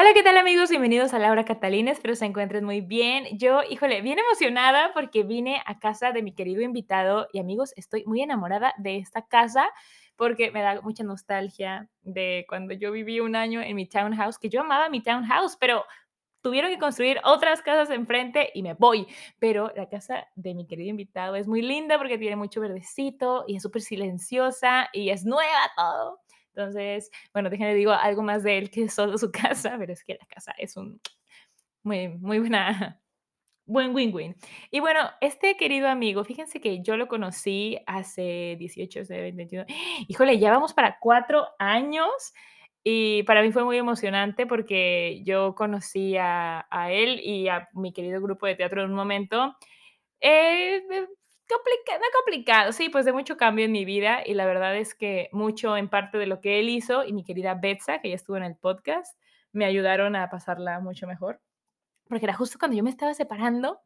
Hola, ¿qué tal amigos? Bienvenidos a Laura Catalina, espero se encuentren muy bien. Yo, híjole, bien emocionada porque vine a casa de mi querido invitado y amigos, estoy muy enamorada de esta casa porque me da mucha nostalgia de cuando yo viví un año en mi townhouse, que yo amaba mi townhouse, pero tuvieron que construir otras casas enfrente y me voy. Pero la casa de mi querido invitado es muy linda porque tiene mucho verdecito y es súper silenciosa y es nueva todo. Entonces, bueno, déjenme digo algo más de él que solo su casa, pero es que la casa es un muy, muy buena, buen win-win. Y bueno, este querido amigo, fíjense que yo lo conocí hace 18, 21, híjole, ya vamos para cuatro años. Y para mí fue muy emocionante porque yo conocí a, a él y a mi querido grupo de teatro en un momento. Eh, complicado, complicado, sí, pues de mucho cambio en mi vida y la verdad es que mucho en parte de lo que él hizo y mi querida Betsa, que ya estuvo en el podcast, me ayudaron a pasarla mucho mejor, porque era justo cuando yo me estaba separando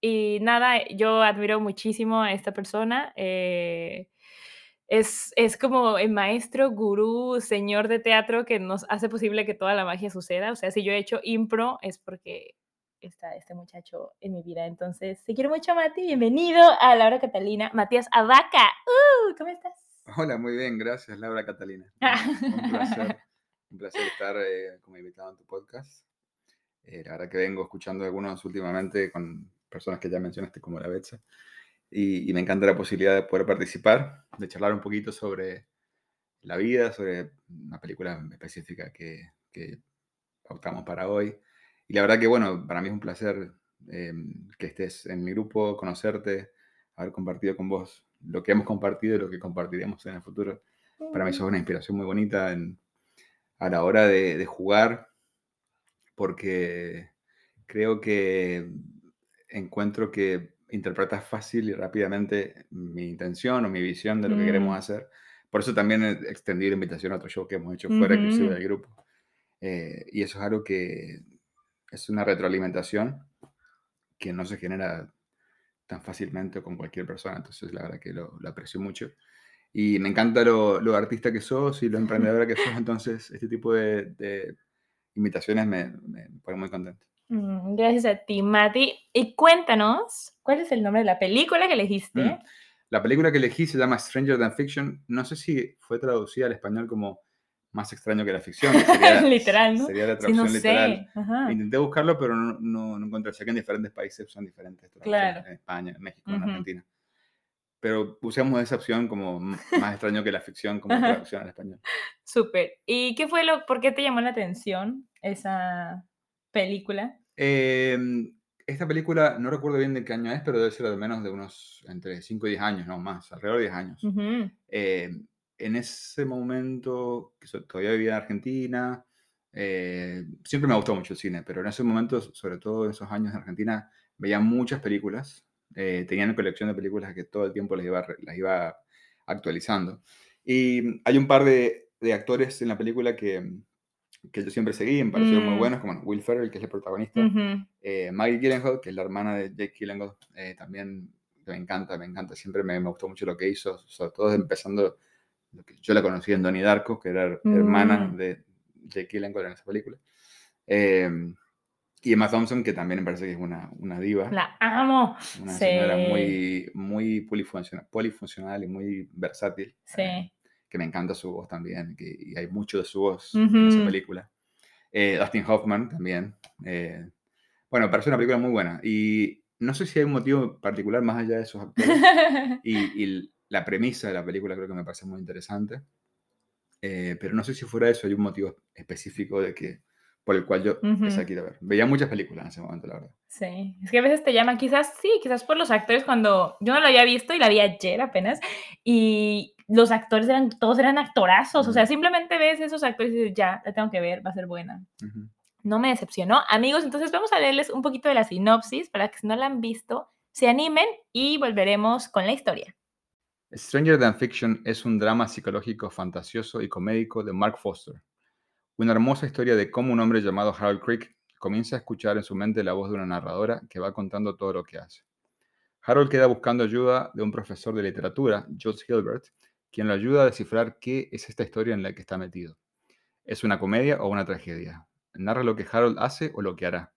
y nada, yo admiro muchísimo a esta persona. Eh, es, es, como el maestro, gurú, señor de teatro que nos hace posible que toda la magia suceda. O sea, si yo he hecho impro es porque está este muchacho en mi vida. Entonces, te quiero mucho, Mati. Bienvenido a Laura Catalina. Matías Abaca. Uh, ¿Cómo estás? Hola, muy bien. Gracias, Laura Catalina. un placer. un placer estar eh, como invitado en tu podcast. Eh, la verdad que vengo escuchando algunos últimamente con personas que ya mencionaste como la Betsa. Y, me encanta la posibilidad de poder participar, de charlar un poquito sobre la vida, sobre una película específica que, que optamos para hoy. Y la verdad que, bueno, para mí es un placer eh, que estés en mi grupo, conocerte, haber compartido con vos lo que hemos compartido y lo que compartiremos en el futuro. Para mí sos una inspiración muy bonita en, a la hora de, jugar, porque creo que encuentro que interpretas fácil y rápidamente mi intención o mi visión de lo que queremos mm. hacer. Por eso también extendí la invitación a otro show que hemos hecho fuera inclusive del grupo. Eh, y eso es algo que es una retroalimentación que no se genera tan fácilmente con cualquier persona. Entonces, la verdad que lo, aprecio mucho. Y me encanta lo, lo, artista que sos y lo emprendedora que sos. Entonces, este tipo de, invitaciones me, me pone muy contento. Mm, gracias a ti, Mati. Y cuéntanos, ¿cuál es el nombre de la película que elegiste? Mm, la película que elegí se llama Stranger Than Fiction. No sé si fue traducida al español como más extraño que la ficción. literal, ¿no? Sería la traducción literal. Intenté buscarlo, pero no, no, no, encontré. Sé que en diferentes países son diferentes. Claro. En España, en México, en Argentina. Pero usamos esa opción como más extraño que la ficción como traducción al español. Súper. ¿Y qué fue lo, por qué te llamó la atención esa película? Em, esta película, no recuerdo bien de qué año es, pero debe ser de menos de unos entre 5 y 10 años, no más, alrededor de 10 años en ese momento, que todavía vivía en Argentina, eh, siempre me gustó mucho el cine, pero en ese momento, sobre todo en esos años en Argentina, veía muchas películas, eh, tenía una colección de películas que todo el tiempo las iba, las iba actualizando. Y hay un par de, de actores en la película que, que yo siempre seguí, me parecieron muy mm. buenos, como Will Ferrell, que es el protagonista, eh, Maggie Gyllenhaal, que es la hermana de Jake Gyllenhaal, también me encanta, me encanta, siempre me, me, gustó mucho lo que hizo, sobre todo empezando yo la conocí en Donnie Darko, que era hermana mm. de Jake Gyllenhaal en esa película. Em, y Emma Thompson, que también me parece que es una, una diva. La amo. Una señora muy, muy polifuncional, polifuncional y muy versátil. Sí. Eh, que me encanta su voz también, que, y hay mucho de su voz en esa película. Eh, Dustin Hoffman también. Eh, bueno, parece una película muy buena. Y no sé si hay un motivo particular más allá de esos actores. y, y la premisa de la película creo que me parece muy interesante. Eh, pero no sé si fuera eso hay un motivo específico de que por el cual yo empecé a ver. Veía muchas películas en ese momento, la verdad. Sí, es que a veces te llaman, quizás sí, quizás por los actores cuando yo no lo había visto y la vi ayer apenas, y los actores eran, todos eran actorazos, o sea, simplemente ves esos actores y dices, ya, la tengo que ver, va a ser buena. No me decepcionó. Amigos, entonces vamos a leerles un poquito de la sinopsis para que si no la han visto, se animen y volveremos con la historia. Stranger Than Fiction es un drama psicológico fantasioso y comédico de Mark Foster. Una hermosa historia de cómo un hombre llamado Harold Crick comienza a escuchar en su mente la voz de una narradora que va contando todo lo que hace. Harold queda buscando ayuda de un profesor de literatura, Jules Hilbert, quien lo ayuda a descifrar qué es esta historia en la que está metido. ¿Es una comedia o una tragedia? ¿Narra lo que Harold hace o lo que hará?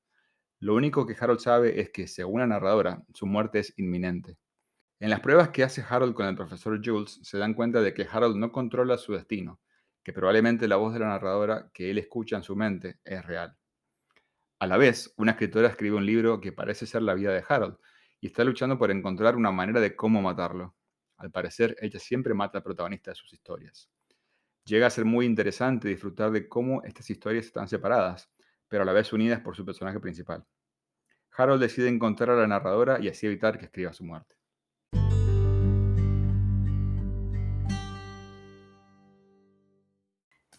Lo único que Harold sabe es que, según la narradora, su muerte es inminente. En las pruebas que hace Harold con el profesor Jules, se dan cuenta de que Harold no controla su destino, que probablemente la voz de la narradora que él escucha en su mente es real. A la vez, una escritora escribe un libro que parece ser la vida de Harold y está luchando por encontrar una manera de cómo matarlo. Al parecer, ella siempre mata al protagonista de sus historias. Llega a ser muy interesante disfrutar de cómo estas historias están separadas, pero a la vez unidas por su personaje principal. Harold decide encontrar a la narradora y así evitar que escriba su muerte.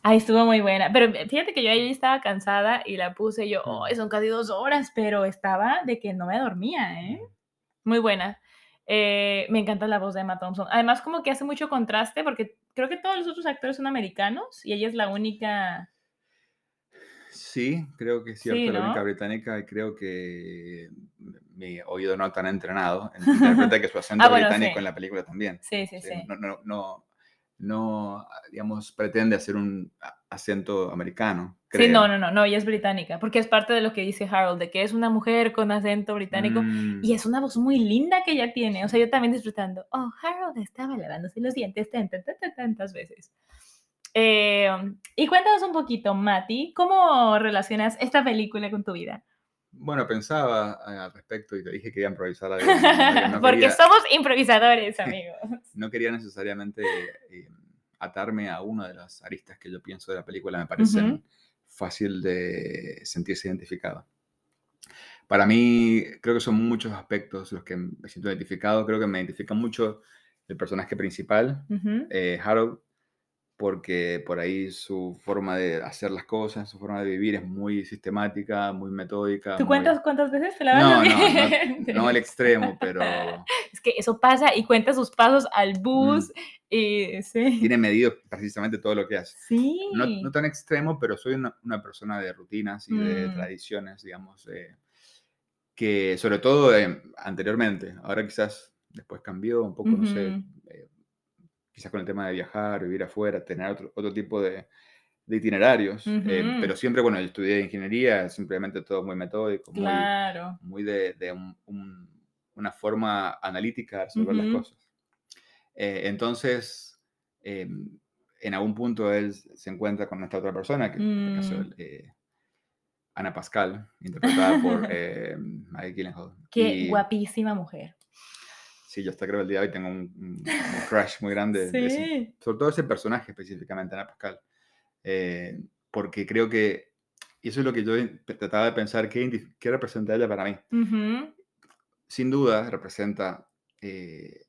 Ay, estuvo muy buena. Pero fíjate que yo ahí estaba cansada y la puse yo, oh, son casi dos horas, pero estaba de que no me dormía, ¿eh? Muy buena. Eh, me encanta la voz de Emma Thompson. Además, como que hace mucho contraste porque creo que todos los otros actores son americanos y ella es la única. Sí, creo que es cierto, la única británica y creo que mi oído no tan entrenado interpreta que su acento ah, británico en la película también. Sí, sí, sí. No, no, no, no, digamos, pretende hacer un acento americano. Sí, no, no, no, no, ella es británica, porque es parte de lo que dice Harold, de que es una mujer con acento británico mm. y es una voz muy linda que ella tiene. O sea, yo también disfrutando, oh, Harold estaba lavándose los dientes tantas veces. Eh, y cuéntanos un poquito, Mati, ¿cómo relacionas esta película con tu vida? Bueno, pensaba al respecto y te dije que iba a improvisar Porque somos improvisadores, amigos. no quería necesariamente eh, atarme a una de las aristas que yo pienso de la película, me parecen fácil de sentirse identificado. Para mí, creo que son muchos aspectos los que me siento identificado. Creo que me identifica mucho el personaje principal, eh, Harold, porque por ahí su forma de hacer las cosas, su forma de vivir es muy sistemática, muy metódica. ¿Tú cuentas cuántas veces te la no, no, no, al extremo, pero... Es que eso pasa y cuenta sus pasos al bus mm. y sí. Tiene medido precisamente todo lo que hace. Sí. No, tan extremo, pero soy una, persona de rutinas y de mm. tradiciones, digamos, eh, que sobre todo eh, anteriormente, ahora quizás después cambió un poco, no sé quizás con el tema de viajar, vivir afuera, tener otro, otro tipo de, de itinerarios. Eh, pero siempre, bueno, yo estudié ingeniería, simplemente todo muy metódico, muy, muy de, de una forma analítica de resolver las cosas. Eh, entonces, em, en algún punto él se encuentra con esta otra persona, que en este caso mm. eh, Ana Pascal, interpretada por Maggie Gyllenhaal. Qué guapísima mujer sí, yo hasta creo el día de hoy tengo un, crush muy grande. Sí. sobre todo ese personaje específicamente, Ana Pascal. Eh, porque creo que, y eso es lo que yo trataba de pensar, ¿qué, qué representa ella para mí? Sin duda representa eh,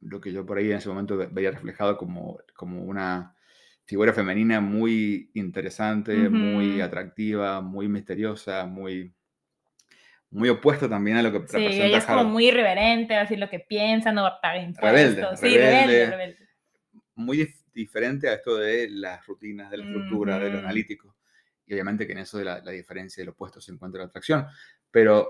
lo que yo por ahí en ese momento veía reflejado como, como una figura femenina muy interesante, muy atractiva, muy misteriosa, muy muy opuesto también a lo que sí, representa ella es como muy irreverente, decir lo que piensa, no va a pagar impuestos. sí, rebelde, rebelde. Muy diferente a esto de las rutinas, de la estructura, de lo analítico. Y obviamente que en eso de la, diferencia del opuesto se encuentra la atracción. Pero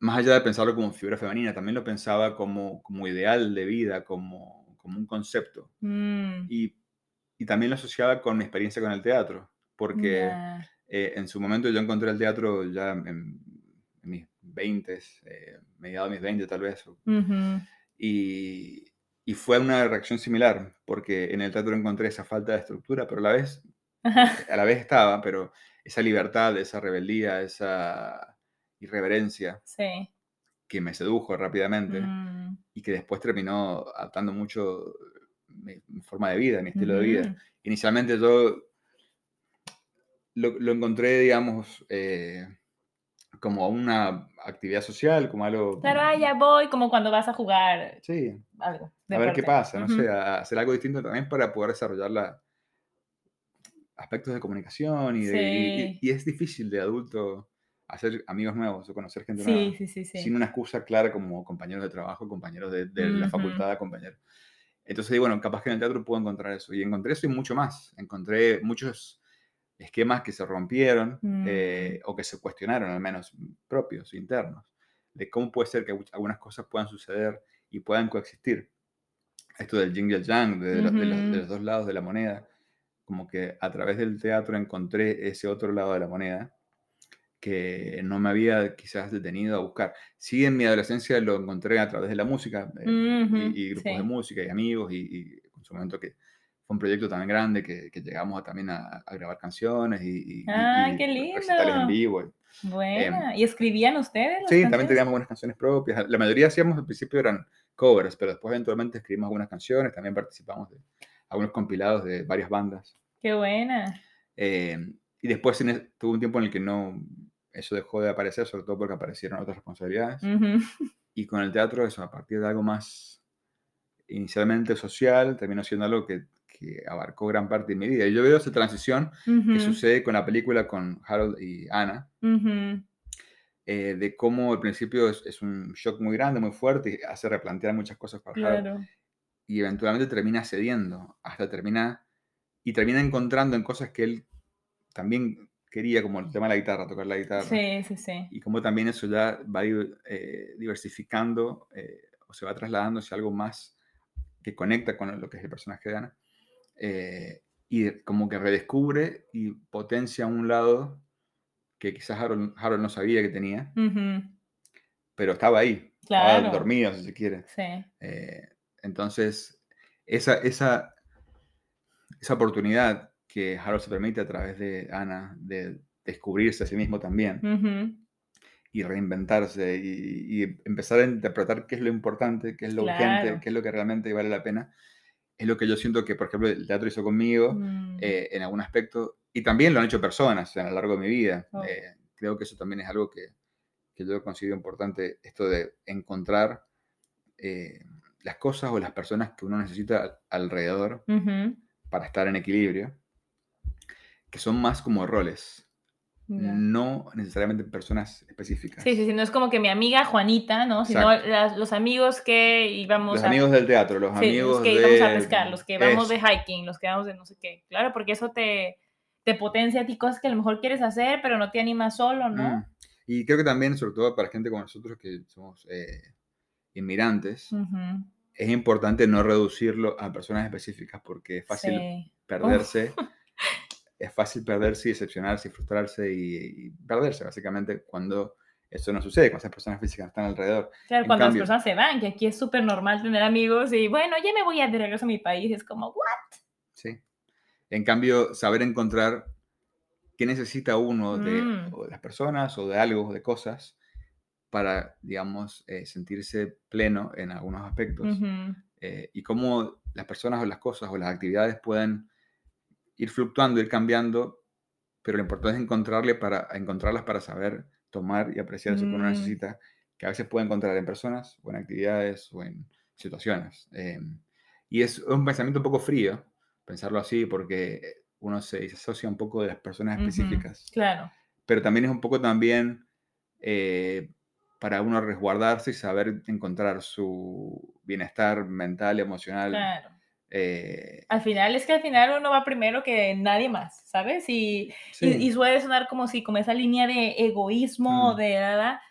más allá de pensarlo como figura femenina, también lo pensaba como, como ideal de vida, como, como un concepto. Mm. Y, y, también lo asociaba con mi experiencia con el teatro, porque eh, en su momento yo encontré el teatro ya en, mis 20, eh, mediados de mis 20 tal vez. y, y, fue una reacción similar, porque en el teatro encontré esa falta de estructura, pero a la vez, a la vez estaba, pero esa libertad, esa rebeldía, esa irreverencia que me sedujo rápidamente mm. y que después terminó adaptando mucho mi, forma de vida, mi estilo de vida. Inicialmente yo lo, lo encontré, digamos, eh, como una actividad social, como algo... Claro, ah, ya voy, como cuando vas a jugar Sí, algo. a ver qué pasa, no Ujú. sé, a hacer algo distinto también para poder desarrollar la- aspectos de comunicación y, de- y- y- Sí. y es difícil de adulto hacer amigos nuevos o conocer gente Sí, nueva sí, sí, sí. sin una excusa clara como compañeros de trabajo, compañeros de, de la facultad, compañeros. Entonces, bueno, capaz que en el teatro puedo encontrar eso. Y encontré eso y mucho más. Encontré muchos esquemas que se rompieron Mm. eh, o que se cuestionaron, al menos propios, internos, de cómo puede ser que algunas cosas puedan suceder y puedan coexistir. Esto del yin y el yang, de, lo- de los, de dos lados de la moneda, como que a través del teatro encontré ese otro lado de la moneda que no me había quizás detenido a buscar. Sí, en mi adolescencia lo encontré a través de la música eh, y, y grupos de sí. música y amigos y, y en su momento que fue un proyecto también grande que, que llegamos a, también a, a grabar canciones y, y- y- ¡Ay, y qué recitales en lindo! vivo. Buena. ¿Y escribían ustedes las Sí, también teníamos algunas canciones propias. La mayoría hacíamos al principio eran covers, pero después eventualmente escribimos algunas canciones, también participamos de algunos compilados de varias bandas. Qué buena. Eh, y después en e- tuve un tiempo en el que no, eso dejó de aparecer, sobre todo porque aparecieron otras responsabilidades. Ujú. Y con el teatro, eso, a partir de algo más inicialmente social, terminó siendo algo que, que abarcó gran parte de mi vida. Y yo veo esa transición que Ujú, sucede con la película con Harold y Anna, eh, de cómo al principio es, es un shock muy grande, muy fuerte, y hace replantear muchas cosas para Harold, y eventualmente termina cediendo, hasta termina, y termina encontrando en cosas que él también quería, como el tema de la guitarra, tocar la guitarra. Sí, sí, sí. y cómo también eso ya va eh, diversificando eh, o se va trasladando hacia algo más que conecta con lo que es el personaje de Ana. Eh, y como que redescubre y potencia un lado que quizás Harold, Harold no sabía que tenía, pero estaba ahí, estaba Claro. dormido, si se quiere. Sí. Eh, entonces, esa, esa, esa oportunidad que Harold se permite a través de Ana de descubrirse a sí mismo también y reinventarse y, y empezar a interpretar qué es lo importante, qué es lo urgente, qué es lo que realmente vale la pena, es lo que yo siento que, por ejemplo, el teatro hizo conmigo Mm, eh, en algún aspecto y también lo han hecho personas a lo largo de mi vida. Oh. Eh, creo que eso también es algo que, que yo considero importante, esto de encontrar eh, las cosas o las personas que uno necesita al- alrededor para estar en equilibrio, que son más como roles, ya. no necesariamente personas específicas. Sí, sí, sí, no es como que mi amiga Juanita, ¿no? Sino Exacto. las- los amigos que íbamos Los a... amigos del teatro, los sí, amigos los que de... íbamos a pescar, los que vamos de hiking, los que vamos de no sé qué. Claro, porque eso te, te potencia a ti cosas que a lo mejor quieres hacer, pero no te animas solo, ¿no? Mm. Y creo que también, sobre todo para gente como nosotros que somos eh, inmigrantes, Ujú, es importante no reducirlo a personas específicas porque es fácil Sí. perderse, es fácil perderse y decepcionarse y frustrarse y, y perderse básicamente cuando eso no sucede, cuando esas personas físicas están alrededor. Claro, En cuando cambio- las personas se van, que aquí es súper normal tener amigos y bueno, ya me voy a de regreso a mi país, es como, ¿what? ¿sí? En cambio, saber encontrar qué necesita uno de, Mm. o de las personas o de algo, de cosas, para, digamos, eh, sentirse pleno en algunos aspectos. Eh, y cómo las personas o las cosas o las actividades pueden ir fluctuando, ir cambiando, pero lo importante es encontrarle para, encontrarlas para saber tomar y apreciar eso que uno Mm. necesita, que a veces puede encontrar en personas o en actividades o en situaciones. Eh, y es un pensamiento un poco frío, pensarlo así, porque uno se disocia un poco de las personas específicas, Claro. pero también es un poco también eh, para uno resguardarse y saber encontrar su bienestar mental, emocional. Claro. Eh, Al final es que al final uno va primero que nadie más, ¿sabes? Y, sí, y, y suele sonar como si, como esa línea de egoísmo, Mm. de nada,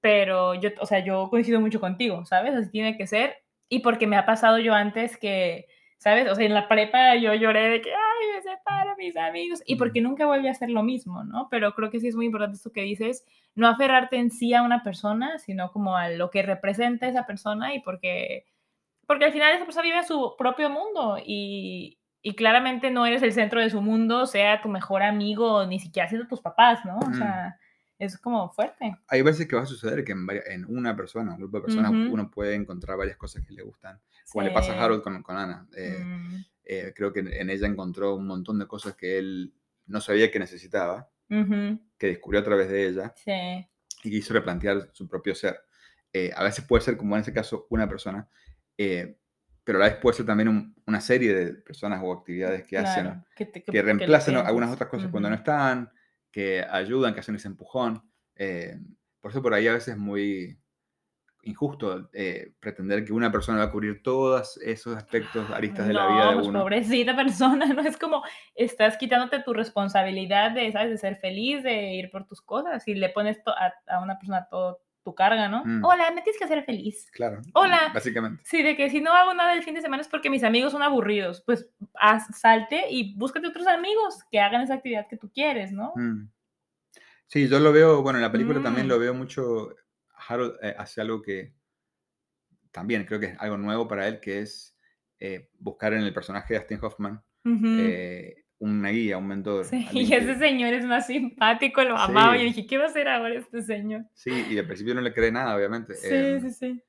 pero yo, o sea, yo coincido mucho contigo, ¿sabes? Así tiene que ser. Y porque me ha pasado yo antes que, ¿sabes? O sea, en la prepa yo lloré de que, ay, me separo mis amigos. Y porque nunca volví a hacer lo mismo, ¿no? Pero creo que sí es muy importante esto que dices, no aferrarte en sí a una persona, sino como a lo que representa esa persona y porque, porque al final esa persona vive su propio mundo y, y claramente no eres el centro de su mundo, sea tu mejor amigo, ni siquiera siendo tus papás, ¿no? O Mm. sea, es como fuerte. hay veces que va a suceder que en, en una persona, un grupo de personas, uno puede encontrar varias cosas que le gustan. Como le pasa Sí. a Harold con, con Ana. Eh, Mm, eh, creo que en, ella encontró un montón de cosas que él no sabía que necesitaba, que descubrió a través de ella. Sí. y quiso replantear su propio ser. Eh, a veces puede ser, como en ese caso, una persona, eh, pero la vez puede ser también una serie de personas o actividades que hacen, que, reemplazan algunas otras cosas cuando no están, que ayudan, que hacen ese empujón. Eh, por eso por ahí a veces es muy injusto pretender que una persona va a cubrir todos esos aspectos, aristas de la vida de pues, uno. pobrecita persona, no es como estás quitándote tu responsabilidad de, ¿sabes? de ser feliz, de ir por tus cosas y le pones a, a, una persona todo tu carga, ¿no? Mm. Hola, me tienes que hacer feliz. Claro. Hola. Básicamente. Sí, de que si no hago nada el fin de semana es porque mis amigos son aburridos. Pues haz, salte y búscate otros amigos que hagan esa actividad que tú quieres, ¿no? Mm. Sí, yo lo veo, bueno, en la película también lo mm. veo mucho. Harold eh, hace algo que también creo que es algo nuevo para él, que es eh, buscar en el personaje de Dustin Hoffman una guía, un mentor. Sí, y ese señor es más simpático, lo amaba. Y dije, ¿qué va a hacer ahora este señor? Sí, y al principio no le cree nada, obviamente. Sí, em, sí, sí.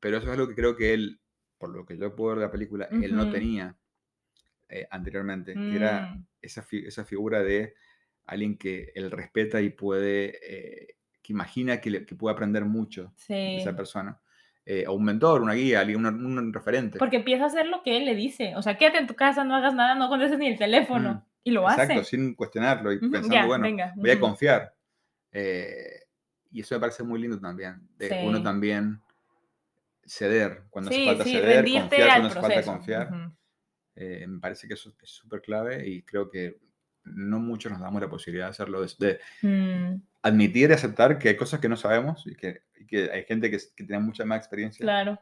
Pero eso es algo que creo que él, por lo que yo puedo ver de la película, él no tenía eh, anteriormente, que era mm. esa, esa figura de alguien que él respeta y puede, eh, que imagina que, que puede aprender mucho de esa persona. Eh, o un mentor, una guía, un, un, referente. Porque empieza a hacer lo que él le dice. O sea, quédate en tu casa, no hagas nada, no contestes ni el teléfono. Mm, y lo hace. Exacto, sin cuestionarlo y pensando, bueno, voy a confiar. Eh, y eso me parece muy lindo también. De uno también ceder cuando hace falta ceder, confiar cuando hace falta confiar. Eh, me parece que eso es súper clave y creo que no muchos nos damos la posibilidad de hacerlo, de, mm. admitir y aceptar que hay cosas que no sabemos y que, que hay gente que, que, tiene mucha más experiencia. Claro.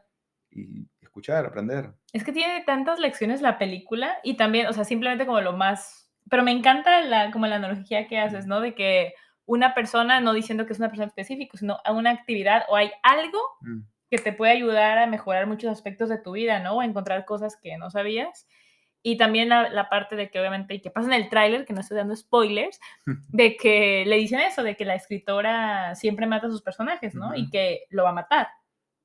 Y escuchar, aprender. Es que tiene tantas lecciones la película y también, o sea, simplemente como lo más... Pero me encanta la, como la analogía que haces, ¿no? De que una persona, no diciendo que es una persona específica, sino a una actividad o hay algo mm. que te puede ayudar a mejorar muchos aspectos de tu vida, ¿no? O a encontrar cosas que no sabías. Y también la, parte de que obviamente, y que pasa en el tráiler, que no estoy dando spoilers, de que le dicen eso, de que la escritora siempre mata a sus personajes, ¿no? Y que lo va a matar.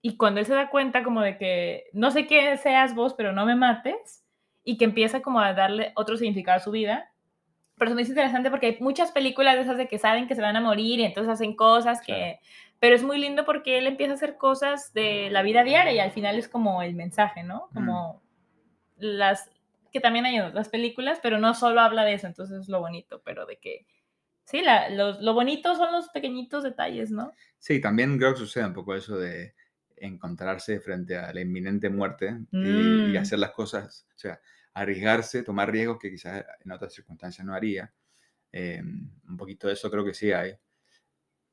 Y cuando él se da cuenta como de que no sé qué seas vos, pero no me mates, y que empieza como a darle otro significado a su vida. Pero eso es interesante porque hay muchas películas de esas de que saben que se van a morir y entonces hacen cosas que... Pero es muy lindo porque él empieza a hacer cosas de la vida diaria y al final es como el mensaje, ¿no? Como las, que también hay otras películas, pero no solo habla de eso, entonces es lo bonito, pero de que, sí, la, lo bonito son los pequeñitos detalles, ¿no? Sí, también creo que sucede un poco eso de encontrarse frente a la inminente muerte y, mm. hacer las cosas, o sea, arriesgarse, tomar riesgos que quizás en otras circunstancias no haría. Eh, un poquito de eso creo que sí hay.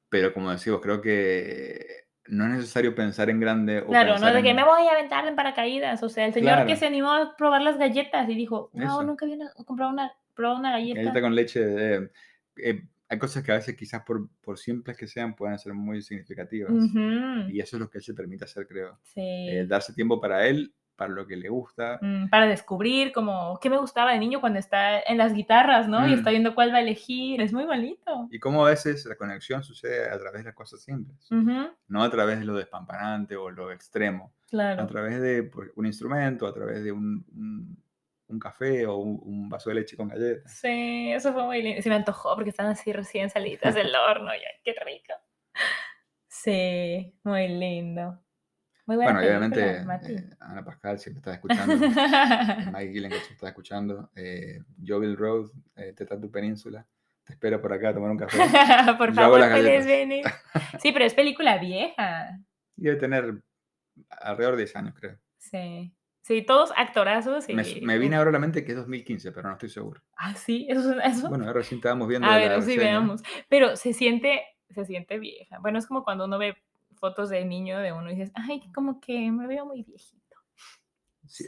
Pero como decimos, creo que no es necesario pensar en grande. O claro, no de que me voy a aventar en paracaídas. O sea, el señor que se animó a probar las galletas y dijo, no, nunca había comprado una, probado una galleta. Galleta con leche. Eh, hay cosas que a veces quizás por, por simples que sean pueden ser muy significativas. Y eso es lo que él se permite hacer, creo. Sí. Eh, darse tiempo para él para lo que le gusta. Mm, para descubrir como qué me gustaba de niño cuando está en las guitarras, ¿no? Y mm. está viendo cuál va a elegir, es muy bonito. Y cómo a veces la conexión sucede a través de las cosas simples, no a través de lo despampanante o lo extremo. Claro. A través de un instrumento, a través de un, un, café o un, vaso de leche con galletas. Sí, eso fue muy lindo. Se me antojó porque están así recién salidas del horno, ya, qué rico. Sí, muy lindo bueno, obviamente eh, Ana Pascal siempre está escuchando, Mike Gillen está escuchando, eh, Jovial Road, eh, tu Península, te espero por acá a tomar un café. por favor, puedes venir. Sí, pero es película vieja. Debe tener alrededor de 10 años, creo. Sí. Sí, todos actorazos. Y... Me, viene ahora a la mente que es 2015, pero no estoy seguro. Ah, sí, eso eso. Bueno, ahora sí estábamos viendo. A ver, sí, veamos. Pero se siente, se siente vieja. Bueno, es como cuando uno ve fotos de niño de uno y dices, ay, como que me veo muy viejito.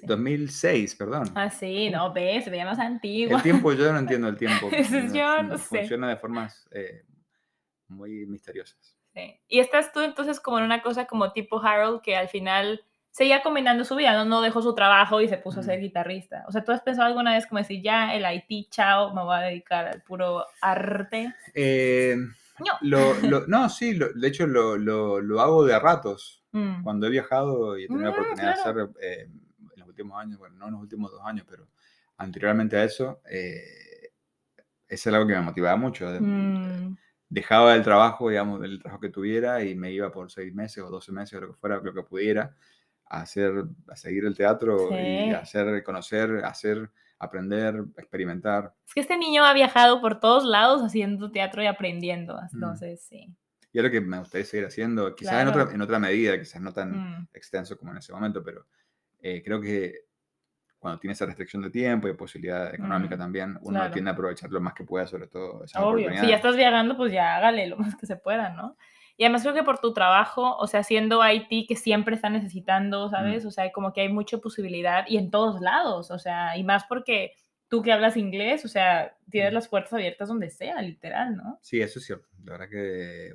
2006, perdón. Ah, sí, no, ves, se veía más antiguo. El tiempo, yo no entiendo el tiempo. yo no, sé. Funciona de formas eh, muy misteriosas. Sí. Y estás tú entonces como en una cosa como tipo Harold que al final seguía combinando su vida, no, no dejó su trabajo y se puso a ser guitarrista. O sea, ¿tú has pensado alguna vez como decir, ya el Haití, chao, me voy a dedicar al puro arte? Eh, no. Lo, no, sí, de hecho lo, lo, hago de ratos. Mm. Cuando he viajado y he tenido la mm, oportunidad de hacer eh, en los últimos años, bueno, no en los últimos dos años, pero anteriormente a eso, eh, eso es algo que me motivaba mucho. Mm. dejaba el trabajo, digamos, el trabajo que tuviera y me iba por seis meses o doce meses o lo que fuera, lo que pudiera, a, hacer, a seguir el teatro y a hacer, conocer, hacer, aprender, experimentar. Es que este niño ha viajado por todos lados haciendo teatro y aprendiendo, mm. entonces sí. Y es lo que me gustaría seguir haciendo, quizás en, otra, en otra medida, quizás no tan mm. extenso como en ese momento, pero eh, creo que cuando tiene esa restricción de tiempo y posibilidad económica mm, también, uno tiende a aprovechar lo más que pueda, sobre todo esa Obvio. Si ya estás viajando, pues ya hágale lo más que se pueda, ¿no? Y además creo que por tu trabajo, o sea, siendo IT que siempre está necesitando, ¿sabes? O sea, como que hay mucha posibilidad y en todos lados, o sea, y más porque tú que hablas inglés, o sea, tienes las puertas abiertas donde sea, literal, ¿no? Sí, eso es cierto. La verdad que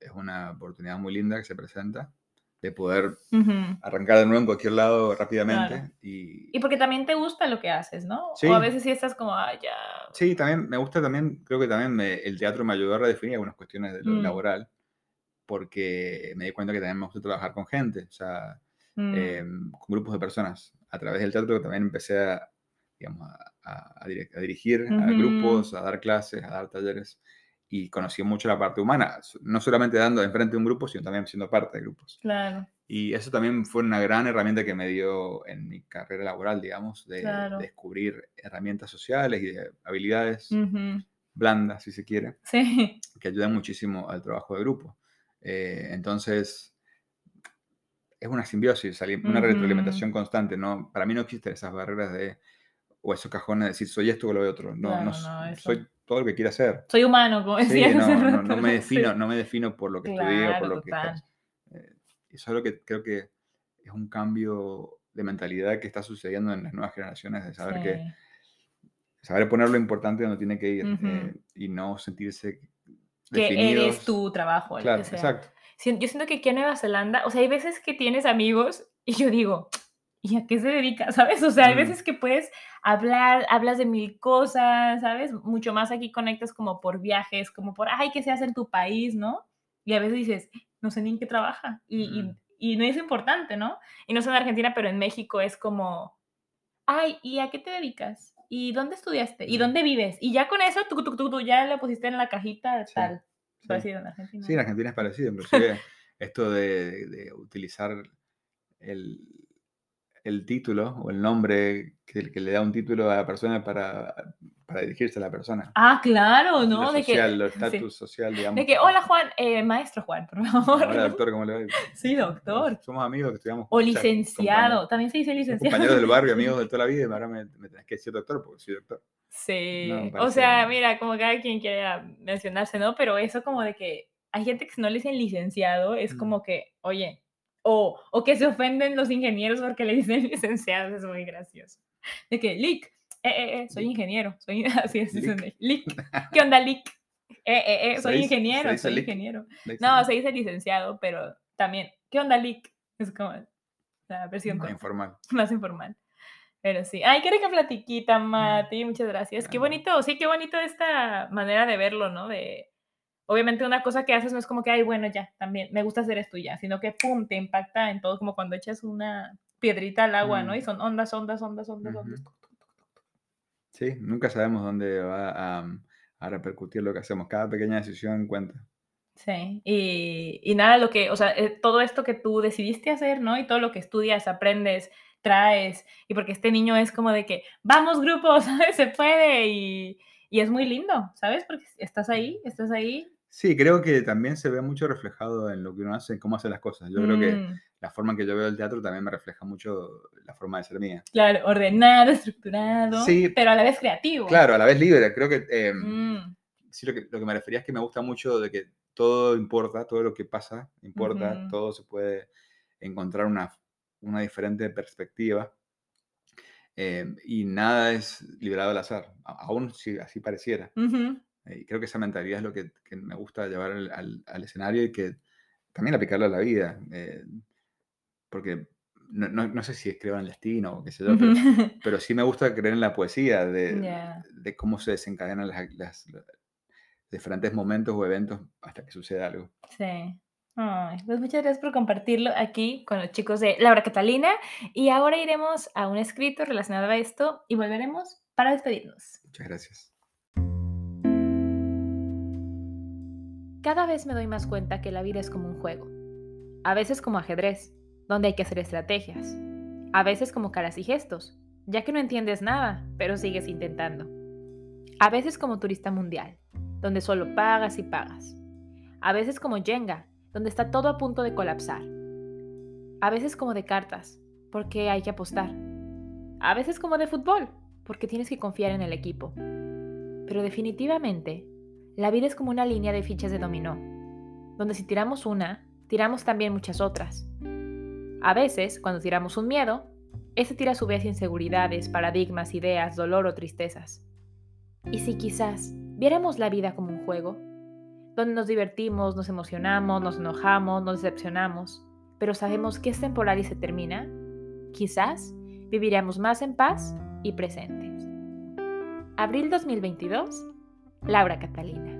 es una oportunidad muy linda que se presenta de poder arrancar de nuevo en cualquier lado rápidamente. Y... y porque también te gusta lo que haces, ¿no? Sí. O a veces sí estás como, ah, ya. Sí, también me gusta también, creo que también el teatro me ayudó a redefinir algunas cuestiones de lo mm. laboral, porque me di cuenta que también me gusta trabajar con gente, o sea, mm. em, con grupos de personas. A través del teatro también empecé a, digamos, a, dirigir a grupos, a dar clases, a dar talleres y conocí mucho la parte humana, no solamente dando enfrente de un grupo, sino también siendo parte de grupos. Claro. Y eso también fue una gran herramienta que me dio en mi carrera laboral, digamos, de, descubrir herramientas sociales y habilidades blandas, si se quiere, sí. que ayudan muchísimo al trabajo de grupo. Eh, entonces, es una simbiosis, una retroalimentación constante, ¿no? Para mí no existen esas barreras de, o esos cajones de decir, soy esto o lo otro. No, no, soy todo lo que quiera hacer. Soy humano, como decía. no, no, me defino, no me defino por lo que estudié o por lo que... Eh, eso es lo que creo que es un cambio de mentalidad que está sucediendo en las nuevas generaciones, de saber que saber poner lo importante donde tiene que ir eh, y no sentirse que eres tu trabajo. Claro, exacto. Yo siento que aquí en Nueva Zelanda, o sea, hay veces que tienes amigos y yo digo, ¿y a qué se dedica? ¿Sabes? O sea, hay mm. veces que puedes hablar, hablas de mil cosas, ¿sabes? Mucho más aquí conectas como por viajes, como por, ay, ¿qué se hace en tu país, no? Y a veces dices, no sé ni en qué trabaja. Y, mm. y, no es importante, ¿no? Y no sé en Argentina, pero en México es como, ay, ¿y a qué te dedicas? ¿Y dónde estudiaste? ¿Y dónde vives? Y ya con eso, tú, tú, tú, ya le pusiste en la cajita tal. Sí. Parecido en Argentina. Sí, en Argentina es parecido, inclusive esto de, de utilizar el, el título o el nombre que, que, le da un título a la persona para, para dirigirse a la persona. Ah, claro, ¿no? de que, el estatus social, digamos. De que, hola Juan, eh, maestro Juan, por favor. Hola doctor, ¿cómo le va? Sí, doctor. Somos amigos que estudiamos. O licenciado, también se dice licenciado. Compañeros del barrio, amigos de toda la vida, y ahora me, me tenés que decir doctor porque soy doctor. Sí, o sea, mira, como cada quien quiera mencionarse, ¿no? Pero eso como de que hay gente que no le dicen licenciado, es mm. como que, oye, o, o que se ofenden los ingenieros porque le dicen licenciados, es muy gracioso. De que, Lick, eh, eh, eh, soy ingeniero, soy así es, Lick. ¿Qué onda, Lick? Eh, eh, eh, soy ingeniero, soy ingeniero. No, se dice licenciado, pero también, ¿qué onda, Lick? Es como la versión más informal. Más informal. Pero sí. Ay, qué rica platiquita, Mati. Muchas gracias. Qué bonito, sí, qué bonito esta manera de verlo, ¿no? De, obviamente una cosa que haces no es como que, ay, bueno, ya, también me gusta hacer esto ya, sino que, pum, te impacta en todo, como cuando echas una piedrita al agua, ¿no? Y mm. son ondas, ondas, ondas, ondas, ondas. Sí, nunca sabemos dónde va a, a, repercutir lo que hacemos. Cada pequeña decisión cuenta. Sí, y, y, nada, lo que, o sea, eh, todo esto que tú decidiste hacer, ¿no? Y todo lo que estudias, aprendes, traes, y porque este niño es como de que, vamos grupos, ¿sabes? Se puede, y, y es muy lindo, ¿sabes? Porque estás ahí, estás ahí, Sí, creo que también se ve mucho reflejado en lo que uno hace, en cómo hace las cosas. Yo creo que mm. la forma en que yo veo el teatro también me refleja mucho la forma de ser mía. Claro, ordenado, estructurado, sí, pero a la vez creativo. Claro, a la vez libre. Creo que em, mm. sí, lo que, lo que me refería es que me gusta mucho de que todo importa, todo lo que pasa importa, todo se puede encontrar una, una diferente perspectiva. Em, y nada es liberado al azar, aún si así pareciera. Eh, y creo que esa mentalidad es lo que, me gusta llevar al, escenario y que también aplicarlo a la vida. Eh, porque no, sé si es creer en el destino o qué sé yo, pero, sí me gusta creer en la poesía, de, cómo se desencadenan las, diferentes momentos o eventos hasta que suceda algo. Sí. pues muchas gracias por compartirlo aquí con los chicos de Laura Catalina. Y ahora iremos a un escrito relacionado a esto y volveremos para despedirnos. Muchas gracias. Cada vez me doy más cuenta que la vida es como un juego. A veces como ajedrez, donde hay que hacer estrategias. A veces como caras y gestos, ya que no entiendes nada, pero sigues intentando. A veces como turista mundial, donde solo pagas y pagas. A veces como Jenga, donde está todo a punto de colapsar. A veces como de cartas, porque hay que apostar. A veces como de fútbol, porque tienes que confiar en el equipo. Pero definitivamente, la vida es como una línea de fichas de dominó, donde si tiramos una, tiramos también muchas otras. A veces, cuando tiramos un miedo, ese tira a su vez inseguridades, paradigmas, ideas, dolor o tristezas. Y si quizás viéramos la vida como un juego, donde nos divertimos, nos emocionamos, nos enojamos, nos decepcionamos, pero sabemos que es temporal y se termina, quizás viviríamos más en paz y presentes. Abril 2022, Laura Catalina.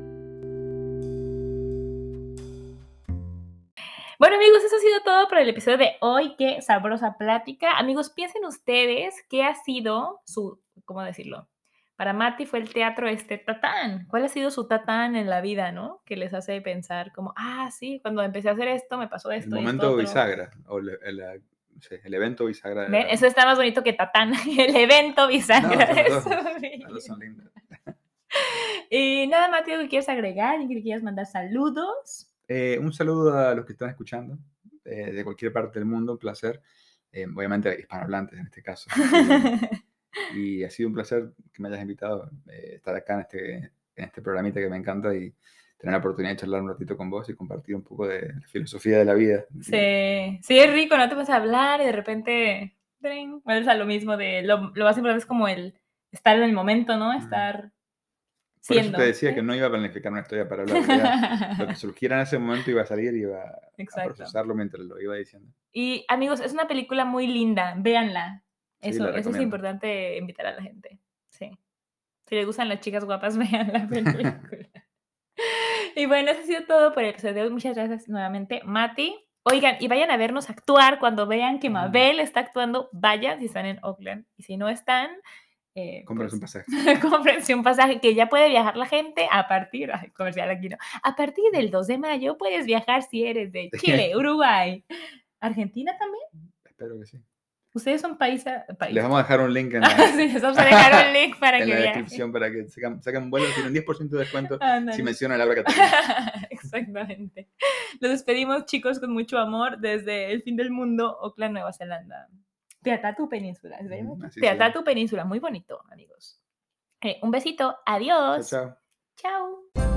Bueno amigos, eso ha sido todo por el episodio de hoy. Qué sabrosa plática. Amigos, piensen ustedes qué ha sido su, ¿cómo decirlo? Para Mati fue el teatro este tatán. ¿Cuál ha sido su tatán en la vida, no? Que les hace pensar como, ah, sí, cuando empecé a hacer esto me pasó esto. El momento bisagra, o el, el, evento bisagra. Eso está más bonito que tatán, el evento bisagra. son lindos. y nada, Mati, ¿qué quieres agregar? ¿Y quieres mandar saludos? Eh, un saludo a los que están escuchando eh, de cualquier parte del mundo, un placer. Eh, obviamente hispanohablantes en este caso. Y, ha sido un placer que me hayas invitado a estar acá en este, en este programita que me encanta y tener la oportunidad de charlar un ratito con vos y compartir un poco de la filosofía de la vida. Sí, sí, es rico, no te vas a hablar y de repente, vuelves a lo mismo de, lo, lo más importante es como el estar en el momento, ¿no? Estar por eso te decía que no iba a planificar una historia para hablar. lo que surgiera en ese momento iba a salir y iba a procesarlo mientras lo iba diciendo. Y amigos, es una película muy linda, véanla. Eso, eso es importante invitar a la gente. Sí. Si les gustan las chicas guapas, vean la película. y bueno, eso ha sido todo por el episodio de hoy. Muchas gracias nuevamente, Mati. Oigan, y vayan a vernos actuar cuando vean que Mabel está actuando. Vayan si están en Oakland. Y si no están, eh, Cómprense un pues, pasaje. cómprense un pasaje que ya puede viajar la gente a partir, comercial aquí no, a partir del 2 de mayo puedes viajar si eres de Chile, Uruguay, Argentina también. Espero que sí. Ustedes son países. Les vamos a dejar un link en la, sí, les vamos a dejar un link para en que la descripción para que saquen, vuelo. Tienen 10% de descuento si mencionan la palabra. Exactamente. Los despedimos, chicos, con mucho amor desde el fin del mundo, Auckland, Nueva Zelanda. Teatatu Península. Teatatu Península, muy bonito, amigos. Eh, un besito, adiós. chao. Chao.